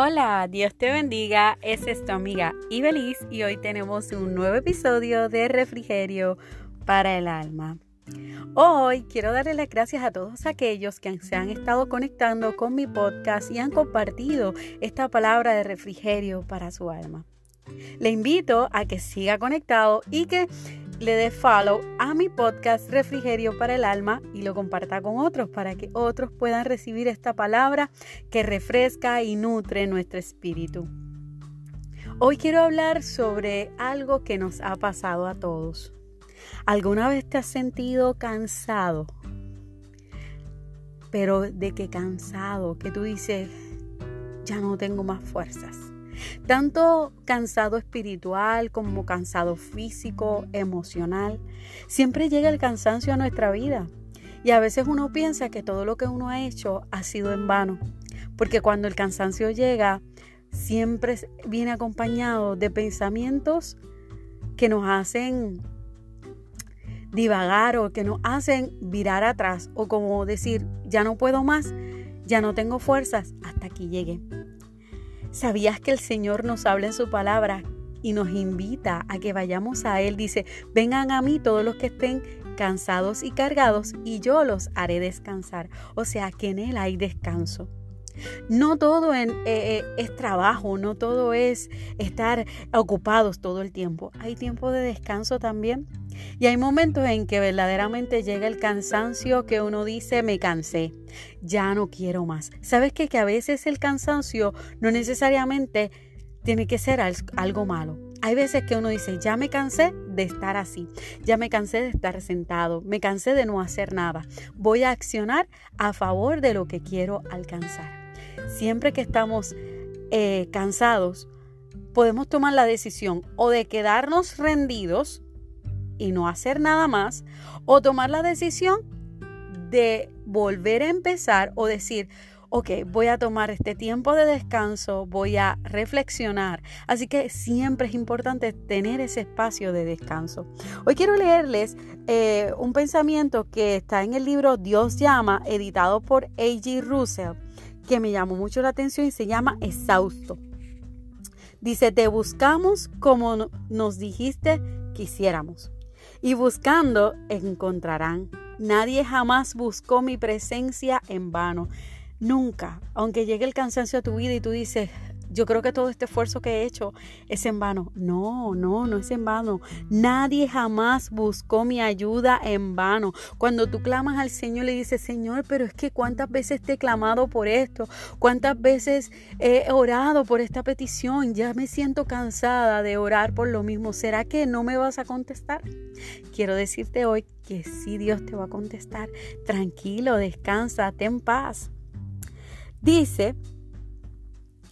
Hola, Dios te bendiga. Es tu amiga Ibeliz y hoy tenemos un nuevo episodio de Refrigerio para el Alma. Hoy quiero darle las gracias a todos aquellos que se han estado conectando con mi podcast y han compartido esta palabra de refrigerio para su alma. Le invito a que siga conectado y que le dé follow a mi podcast Refrigerio para el Alma y lo comparta con otros para que otros puedan recibir esta palabra que refresca y nutre nuestro espíritu. Hoy quiero hablar sobre algo que nos ha pasado a todos. ¿Alguna vez te has sentido cansado? Pero de qué cansado, que tú dices, ya no tengo más fuerzas tanto cansado espiritual como cansado físico, emocional. Siempre llega el cansancio a nuestra vida y a veces uno piensa que todo lo que uno ha hecho ha sido en vano, porque cuando el cansancio llega, siempre viene acompañado de pensamientos que nos hacen divagar o que nos hacen virar atrás o como decir, ya no puedo más, ya no tengo fuerzas, hasta aquí llegué. ¿Sabías que el Señor nos habla en su palabra y nos invita a que vayamos a Él? Dice, vengan a mí todos los que estén cansados y cargados y yo los haré descansar. O sea que en Él hay descanso. No todo eh, eh, es trabajo, no todo es estar ocupados todo el tiempo. Hay tiempo de descanso también. Y hay momentos en que verdaderamente llega el cansancio que uno dice, me cansé, ya no quiero más. ¿Sabes qué? Que a veces el cansancio no necesariamente tiene que ser algo malo. Hay veces que uno dice, ya me cansé de estar así, ya me cansé de estar sentado, me cansé de no hacer nada. Voy a accionar a favor de lo que quiero alcanzar. Siempre que estamos eh, cansados, podemos tomar la decisión o de quedarnos rendidos y no hacer nada más, o tomar la decisión de volver a empezar o decir, ok, voy a tomar este tiempo de descanso, voy a reflexionar. Así que siempre es importante tener ese espacio de descanso. Hoy quiero leerles eh, un pensamiento que está en el libro Dios llama, editado por A.G. Russell, que me llamó mucho la atención y se llama Exhausto. Dice, te buscamos como nos dijiste quisiéramos y buscando encontrarán. Nadie jamás buscó mi presencia en vano. Nunca, aunque llegue el cansancio a tu vida y tú dices, yo creo que todo este esfuerzo que he hecho es en vano. No, no, no es en vano. Nadie jamás buscó mi ayuda en vano. Cuando tú clamas al Señor le dices, Señor, pero es que cuántas veces te he clamado por esto, cuántas veces he orado por esta petición, ya me siento cansada de orar por lo mismo. ¿Será que no me vas a contestar? Quiero decirte hoy que sí Dios te va a contestar. Tranquilo, descansa, ten paz. Dice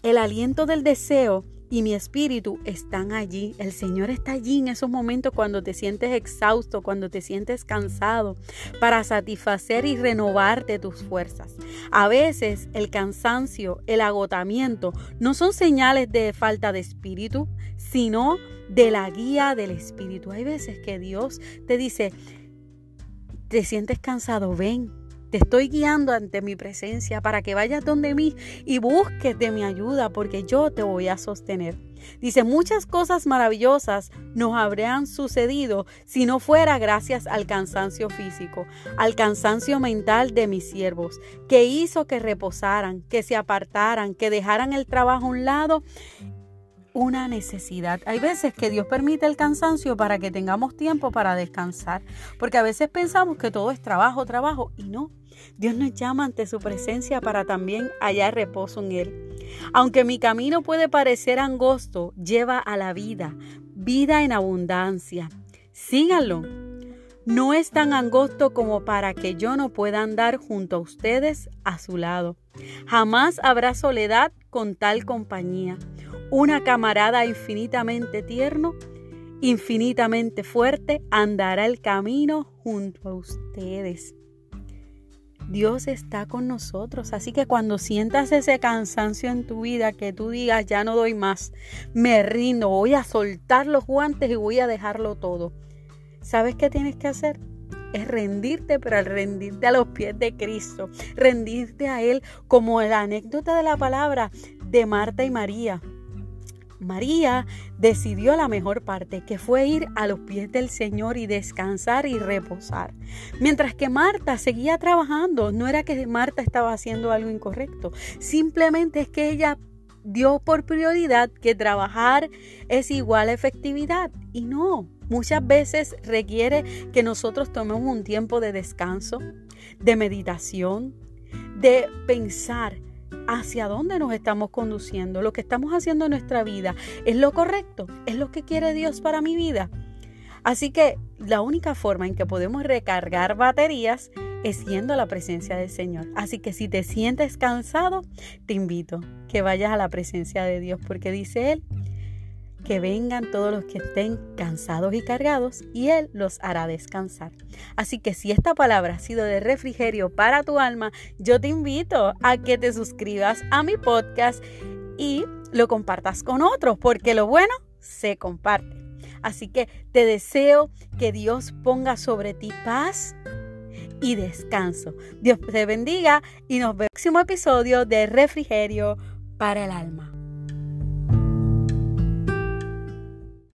el aliento del deseo y mi espíritu están allí. El Señor está allí en esos momentos cuando te sientes exhausto, cuando te sientes cansado, para satisfacer y renovarte tus fuerzas. A veces el cansancio, el agotamiento, no son señales de falta de espíritu, sino de la guía del espíritu. Hay veces que Dios te dice, te sientes cansado, ven, te estoy guiando ante mi presencia para que vayas donde mí y busques de mi ayuda porque yo te voy a sostener. Dice, muchas cosas maravillosas nos habrían sucedido si no fuera gracias al cansancio físico, al cansancio mental de mis siervos, que hizo que reposaran, que se apartaran, que dejaran el trabajo a un lado una necesidad. Hay veces que Dios permite el cansancio para que tengamos tiempo para descansar, porque a veces pensamos que todo es trabajo, trabajo, y no. Dios nos llama ante su presencia para también hallar reposo en Él. Aunque mi camino puede parecer angosto, lleva a la vida, vida en abundancia. Síganlo. No es tan angosto como para que yo no pueda andar junto a ustedes a su lado. Jamás habrá soledad con tal compañía una camarada infinitamente tierno, infinitamente fuerte, andará el camino junto a ustedes. Dios está con nosotros, así que cuando sientas ese cansancio en tu vida, que tú digas, ya no doy más, me rindo, voy a soltar los guantes y voy a dejarlo todo. ¿Sabes qué tienes que hacer? es rendirte, pero al rendirte a los pies de Cristo, rendirte a Él como la anécdota de la palabra de Marta y María. María decidió la mejor parte, que fue ir a los pies del Señor y descansar y reposar. Mientras que Marta seguía trabajando, no era que Marta estaba haciendo algo incorrecto, simplemente es que ella dio por prioridad que trabajar es igual a efectividad y no, muchas veces requiere que nosotros tomemos un tiempo de descanso, de meditación, de pensar hacia dónde nos estamos conduciendo, lo que estamos haciendo en nuestra vida, ¿es lo correcto? ¿Es lo que quiere Dios para mi vida? Así que la única forma en que podemos recargar baterías es yendo a la presencia del Señor. Así que si te sientes cansado, te invito que vayas a la presencia de Dios porque dice Él que vengan todos los que estén cansados y cargados y Él los hará descansar. Así que si esta palabra ha sido de refrigerio para tu alma, yo te invito a que te suscribas a mi podcast y lo compartas con otros, porque lo bueno se comparte. Así que te deseo que Dios ponga sobre ti paz y descanso. Dios te bendiga y nos vemos en el próximo episodio de Refrigerio para el Alma.